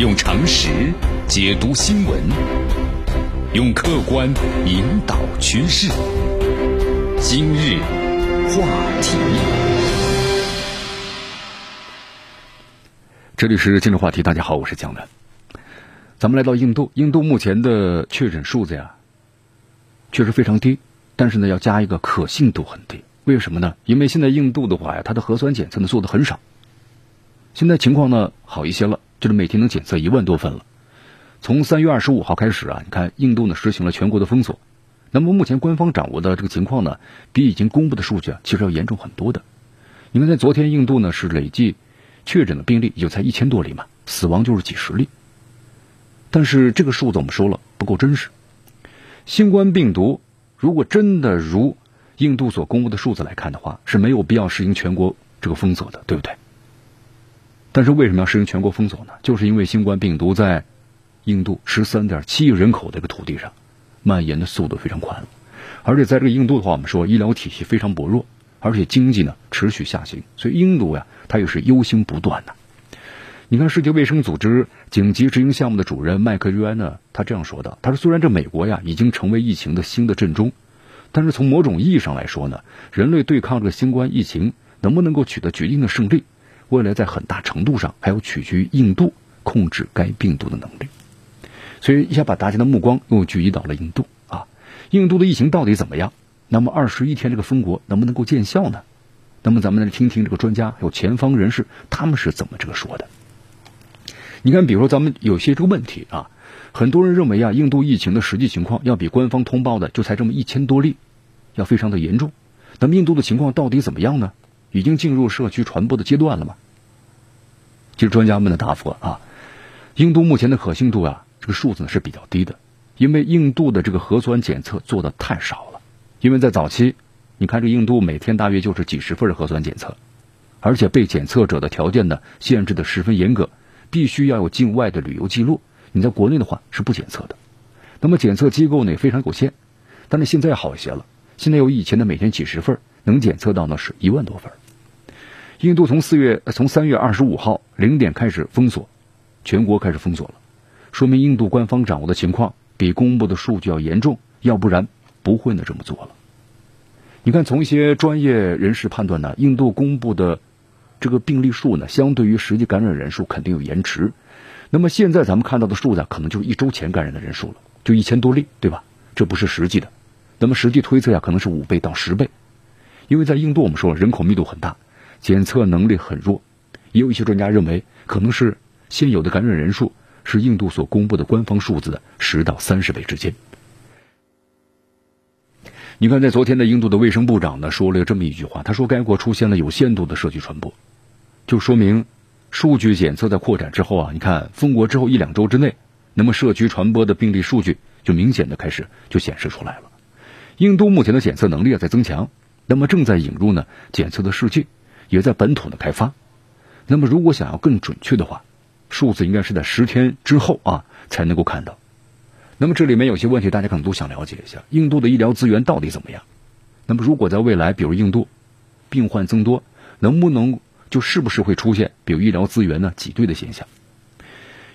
用常识解读新闻，用客观引导趋势。今日话题，这里是今日话题。大家好，我是江南。咱们来到印度，印度目前的确诊数字呀，确实非常低，但是呢，要加一个可信度很低。为什么呢？因为现在印度的话呀，它的核酸检测呢做的很少。现在情况呢好一些了，就是每天能检测一万多份了。从三月二十五号开始啊，你看印度呢实行了全国的封锁。那么目前官方掌握的这个情况呢，比已经公布的数据啊，其实要严重很多的。你看在昨天印度呢是累计确诊的病例也就才一千多例嘛，死亡就是几十例。但是这个数字我们说了不够真实。新冠病毒如果真的如印度所公布的数字来看的话，是没有必要实行全国这个封锁的，对不对？但是为什么要实行全国封锁呢？就是因为新冠病毒在印度十三点七亿人口的一个土地上蔓延的速度非常快，而且在这个印度的话，我们说医疗体系非常薄弱，而且经济呢持续下行，所以印度呀，它也是忧心不断的。你看，世界卫生组织紧急执行项目的主任麦克约安呢，他这样说的：“他说，虽然这美国呀已经成为疫情的新的震中，但是从某种意义上来说呢，人类对抗这个新冠疫情能不能够取得决定的胜利？”未来在很大程度上还要取决于印度控制该病毒的能力，所以一下把大家的目光又聚集到了印度啊，印度的疫情到底怎么样？那么二十一天这个封国能不能够见效呢？那么咱们来听听这个专家还有前方人士他们是怎么这个说的。你看，比如说咱们有些这个问题啊，很多人认为啊，印度疫情的实际情况要比官方通报的就才这么一千多例，要非常的严重。那么印度的情况到底怎么样呢？已经进入社区传播的阶段了吗？其实专家们的答复啊，印度目前的可信度啊，这个数字呢是比较低的，因为印度的这个核酸检测做的太少了。因为在早期，你看这印度每天大约就是几十份核酸检测，而且被检测者的条件呢限制的十分严格，必须要有境外的旅游记录，你在国内的话是不检测的。那么检测机构呢也非常有限，但是现在好一些了，现在有以前的每天几十份。能检测到呢是一万多份。印度从四月从三月二十五号零点开始封锁，全国开始封锁了，说明印度官方掌握的情况比公布的数据要严重，要不然不会呢这么做了。你看，从一些专业人士判断呢，印度公布的这个病例数呢，相对于实际感染人数肯定有延迟。那么现在咱们看到的数字，可能就是一周前感染的人数了，就一千多例，对吧？这不是实际的。那么实际推测呀，可能是五倍到十倍。因为在印度，我们说人口密度很大，检测能力很弱，也有一些专家认为，可能是现有的感染人数是印度所公布的官方数字的十到三十倍之间。你看，在昨天的印度的卫生部长呢说了这么一句话，他说该国出现了有限度的社区传播，就说明数据检测在扩展之后啊，你看封国之后一两周之内，那么社区传播的病例数据就明显的开始就显示出来了。印度目前的检测能力在增强。那么正在引入呢检测的试剂，也在本土的开发。那么如果想要更准确的话，数字应该是在十天之后啊才能够看到。那么这里面有些问题，大家可能都想了解一下：印度的医疗资源到底怎么样？那么如果在未来，比如印度病患增多，能不能就是不是会出现比如医疗资源呢挤兑的现象？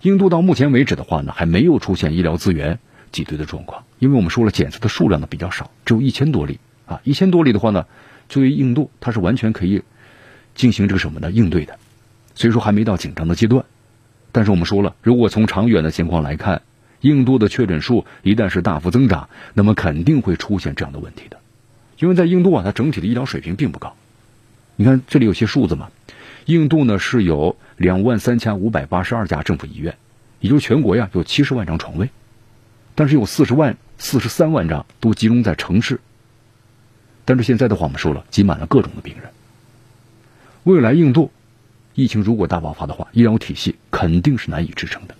印度到目前为止的话呢，还没有出现医疗资源挤兑的状况，因为我们说了检测的数量呢比较少，只有一千多例。啊，一千多例的话呢，作为印度，它是完全可以进行这个什么呢应对的，所以说还没到紧张的阶段。但是我们说了，如果从长远的情况来看，印度的确诊数一旦是大幅增长，那么肯定会出现这样的问题的。因为在印度啊，它整体的医疗水平并不高。你看这里有些数字嘛，印度呢是有两万三千五百八十二家政府医院，也就是全国呀有七十万张床位，但是有四十万四十三万张都集中在城市。但是现在的话，我们说了，挤满了各种的病人。未来印度疫情如果大爆发的话，医疗体系肯定是难以支撑的。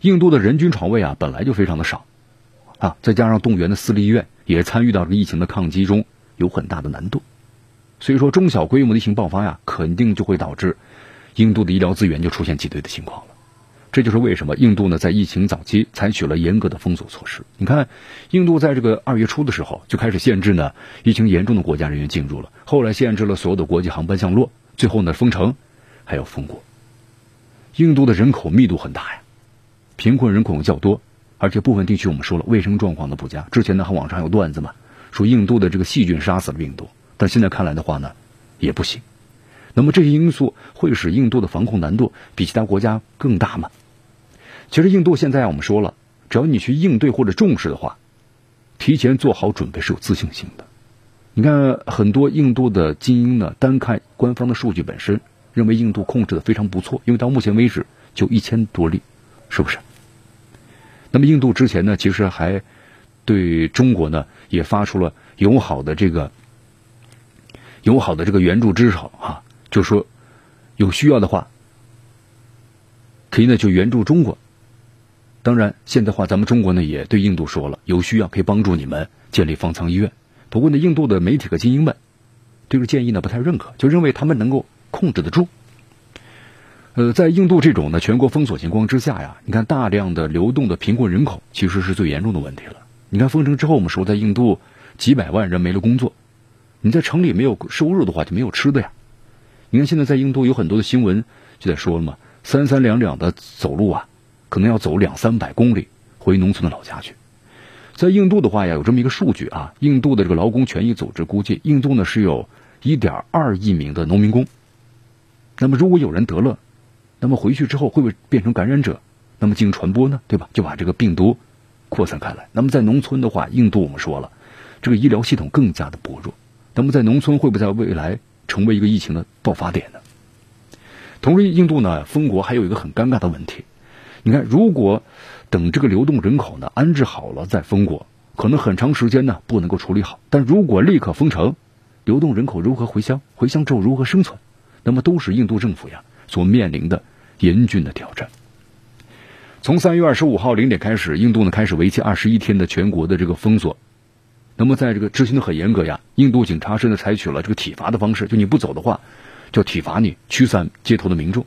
印度的人均床位啊，本来就非常的少啊，再加上动员的私立医院也参与到这个疫情的抗击中，有很大的难度。所以说，中小规模的疫情爆发呀，肯定就会导致印度的医疗资源就出现挤兑的情况了。这就是为什么印度呢在疫情早期采取了严格的封锁措施。你看，印度在这个二月初的时候就开始限制呢疫情严重的国家人员进入了，后来限制了所有的国际航班降落，最后呢封城，还要封国。印度的人口密度很大呀，贫困人口较多，而且部分地区我们说了卫生状况的不佳。之前呢，还网上有段子嘛，说印度的这个细菌杀死了病毒，但现在看来的话呢，也不行。那么这些因素会使印度的防控难度比其他国家更大吗？其实印度现在我们说了，只要你去应对或者重视的话，提前做好准备是有自信心的。你看，很多印度的精英呢，单看官方的数据本身，认为印度控制的非常不错，因为到目前为止就一千多例，是不是？那么印度之前呢，其实还对中国呢也发出了友好的这个友好的这个援助之手啊，就说有需要的话，可以呢就援助中国。当然，现在话咱们中国呢也对印度说了，有需要可以帮助你们建立方舱医院。不过呢，印度的媒体和精英们对这个建议呢不太认可，就认为他们能够控制得住。呃，在印度这种呢全国封锁情况之下呀，你看大量的流动的贫困人口其实是最严重的问题了。你看封城之后，我们说在印度几百万人没了工作，你在城里没有收入的话就没有吃的呀。你看现在在印度有很多的新闻就在说了嘛，三三两两的走路啊，可能要走两三百公里回农村的老家去。在印度的话呀，有这么一个数据啊，印度的这个劳工权益组织估计，印度呢是有1.2亿名的农民工。那么如果有人得了，那么回去之后会不会变成感染者？那么进行传播呢？对吧？就把这个病毒扩散开来。那么在农村的话，印度我们说了，这个医疗系统更加的薄弱。那么在农村会不会在未来成为一个疫情的爆发点呢？同时，印度呢封国还有一个很尴尬的问题，你看如果。等这个流动人口呢安置好了再封国，可能很长时间呢不能够处理好。但如果立刻封城，流动人口如何回乡？回乡之后如何生存？那么都是印度政府呀所面临的严峻的挑战。从三月二十五号零点开始，印度呢开始为期二十一天的全国的这个封锁。那么在这个执行的很严格呀，印度警察甚至采取了这个体罚的方式，就你不走的话，就体罚你，驱散街头的民众。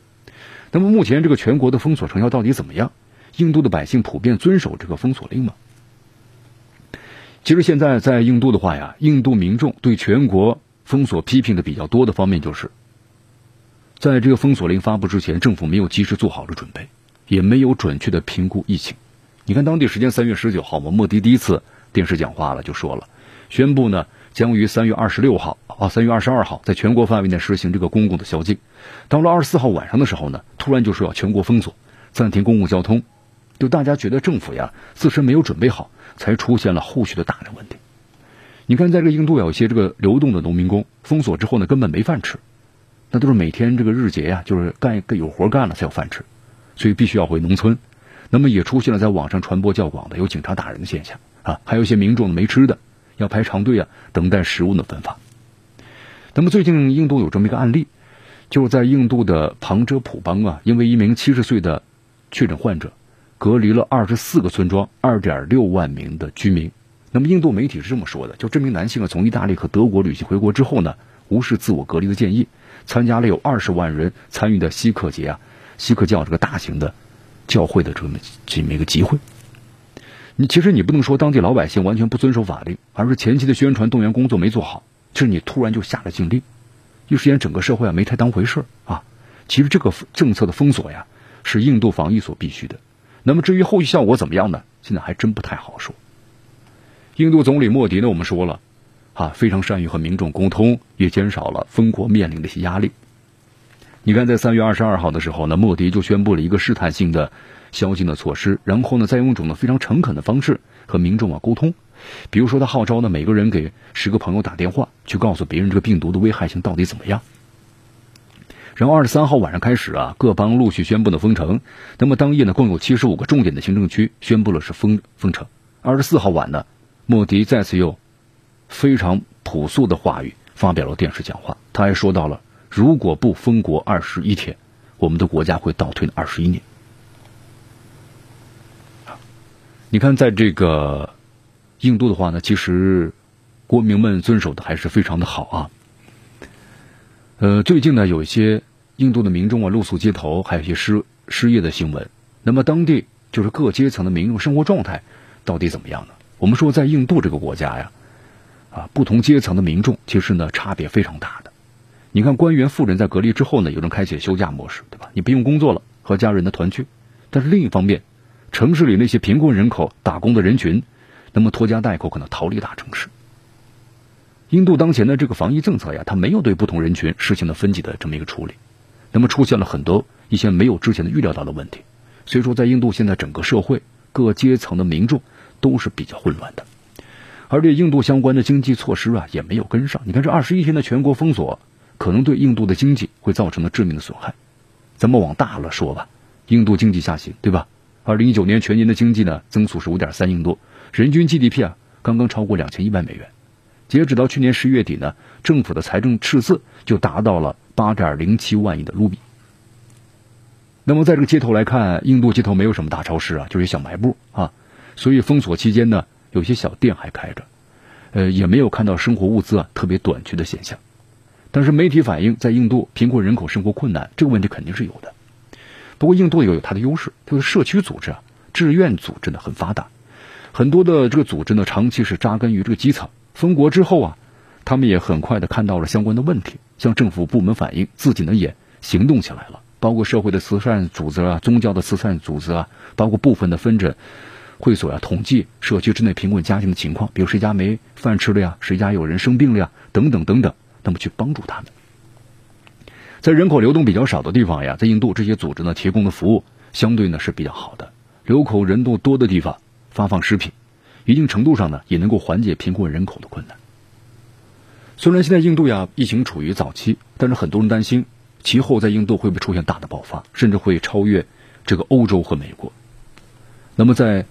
那么目前这个全国的封锁成效到底怎么样？印度的百姓普遍遵守这个封锁令吗？其实现在在印度的话呀，印度民众对全国封锁批评的比较多的方面，就是在这个封锁令发布之前，政府没有及时做好了准备，也没有准确的评估疫情。你看，当地时间三月十九号，我莫迪第一次电视讲话了，就说了，宣布呢将于三月二十六号啊，三月二十二号在全国范围内实行这个公共的宵禁。到了二十四号晚上的时候呢，突然就说要全国封锁，暂停公共交通。就大家觉得政府呀自身没有准备好，才出现了后续的大量问题。你看，在这个印度有些这个流动的农民工，封锁之后呢，根本没饭吃，那都是每天这个日结呀，就是干有活干了才有饭吃，所以必须要回农村。那么也出现了在网上传播较广的有警察打人的现象啊，还有一些民众没吃的，要排长队啊，等待食物的分发。那么最近印度有这么一个案例，就是在印度的旁遮普邦啊，因为一名七十岁的确诊患者。隔离了二十四个村庄，二点六万名的居民。那么印度媒体是这么说的：，就这名男性啊，从意大利和德国旅行回国之后呢，无视自我隔离的建议，参加了有二十万人参与的锡克节啊，锡克教这个大型的教会的这么这么一个集会。你其实你不能说当地老百姓完全不遵守法律，而是前期的宣传动员工作没做好，就是你突然就下了禁令，一时间整个社会啊没太当回事啊。其实这个政策的封锁呀，是印度防疫所必须的。那么至于后续效果怎么样呢？现在还真不太好说。印度总理莫迪呢，我们说了，啊，非常善于和民众沟通，也减少了封国面临的一些压力。你看，在三月二十二号的时候呢，莫迪就宣布了一个试探性的宵禁的措施，然后呢，再用一种呢非常诚恳的方式和民众啊沟通，比如说他号召呢每个人给十个朋友打电话，去告诉别人这个病毒的危害性到底怎么样。然后二十三号晚上开始啊，各邦陆续宣布了封城。那么当夜呢，共有七十五个重点的行政区宣布了是封封城。二十四号晚呢，莫迪再次用非常朴素的话语发表了电视讲话。他还说到了，如果不封国二十一天，我们的国家会倒退二十一年。你看，在这个印度的话呢，其实国民们遵守的还是非常的好啊。呃，最近呢，有一些印度的民众啊露宿街头，还有一些失失业的新闻。那么，当地就是各阶层的民众生活状态到底怎么样呢？我们说，在印度这个国家呀，啊，不同阶层的民众其实呢差别非常大的。你看，官员、富人在隔离之后呢，有人开启休假模式，对吧？你不用工作了，和家人的团聚。但是另一方面，城市里那些贫困人口、打工的人群，那么拖家带口可能逃离大城市。印度当前的这个防疫政策呀，它没有对不同人群实行了分级的这么一个处理，那么出现了很多一些没有之前的预料到的问题。所以说，在印度现在整个社会各阶层的民众都是比较混乱的，而且印度相关的经济措施啊也没有跟上。你看这二十一天的全国封锁，可能对印度的经济会造成了致命的损害。咱们往大了说吧，印度经济下行，对吧？二零一九年全年的经济呢增速是五点三亿多，人均 GDP 啊刚刚超过两千一百美元。截止到去年十月底呢，政府的财政赤字就达到了八点零七万亿的卢比。那么在这个街头来看，印度街头没有什么大超市啊，就是小卖部啊，所以封锁期间呢，有些小店还开着，呃，也没有看到生活物资啊特别短缺的现象。但是媒体反映，在印度贫困人口生活困难这个问题肯定是有的。不过印度也有它的优势，就是社区组织啊、志愿组织呢很发达，很多的这个组织呢长期是扎根于这个基层。封国之后啊，他们也很快的看到了相关的问题，向政府部门反映，自己呢也行动起来了，包括社会的慈善组织啊、宗教的慈善组织啊，包括部分的分诊会所呀，统计社区之内贫困家庭的情况，比如谁家没饭吃了呀，谁家有人生病了呀，等等等等，那么去帮助他们。在人口流动比较少的地方呀，在印度这些组织呢提供的服务相对呢是比较好的，流口人多多的地方发放食品。一定程度上呢，也能够缓解贫困人口的困难。虽然现在印度呀疫情处于早期，但是很多人担心其后在印度会不会出现大的爆发，甚至会超越这个欧洲和美国。那么在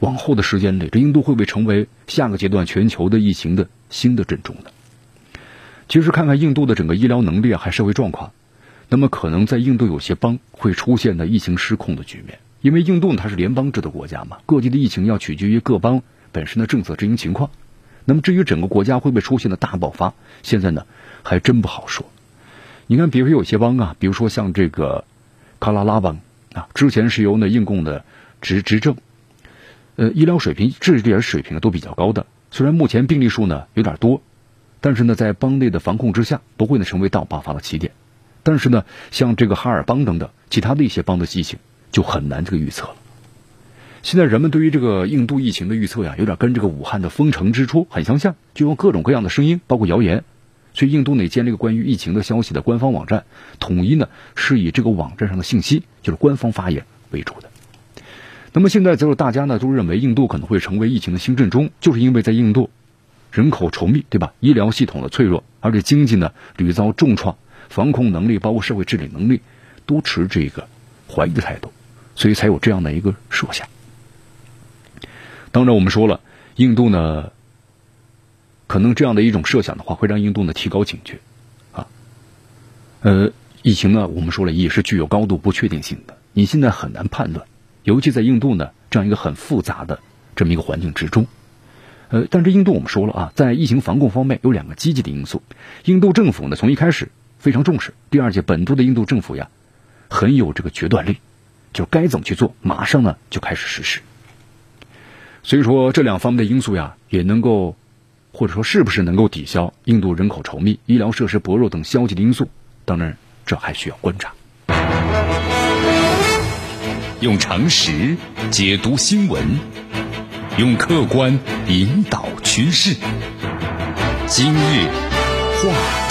往后的时间里，这印度会不会成为下个阶段全球的疫情的新的震中呢？其实看看印度的整个医疗能力啊，还社会状况，那么可能在印度有些邦会出现的疫情失控的局面。因为印度它是联邦制的国家嘛，各地的疫情要取决于各邦本身的政策执行情况。那么至于整个国家会不会出现的大爆发，现在呢还真不好说。你看，比如有些邦啊，比如说像这个卡拉拉邦啊，之前是由呢印共的执执政，呃，医疗水平、治理水平都比较高的。虽然目前病例数呢有点多，但是呢在邦内的防控之下，不会呢成为大爆发的起点。但是呢，像这个哈尔邦等等其他的一些邦的疫情。就很难这个预测了。现在人们对于这个印度疫情的预测呀，有点跟这个武汉的封城之初很相像，就用各种各样的声音，包括谣言。所以印度呢建立个关于疫情的消息的官方网站，统一呢是以这个网站上的信息，就是官方发言为主的。那么现在就是大家呢都认为印度可能会成为疫情的新震中，就是因为在印度人口稠密，对吧？医疗系统的脆弱，而且经济呢屡遭重创，防控能力包括社会治理能力都持这个怀疑的态度。所以才有这样的一个设想。当然，我们说了，印度呢，可能这样的一种设想的话，会让印度呢提高警觉，啊，呃，疫情呢，我们说了也是具有高度不确定性的，你现在很难判断，尤其在印度呢这样一个很复杂的这么一个环境之中，呃，但是印度我们说了啊，在疫情防控方面有两个积极的因素，印度政府呢从一开始非常重视，第二届本土的印度政府呀，很有这个决断力。就该怎么去做，马上呢就开始实施。所以说这两方面的因素呀，也能够或者说是不是能够抵消印度人口稠密、医疗设施薄弱等消极的因素？当然，这还需要观察。用常识解读新闻，用客观引导趋势。今日话。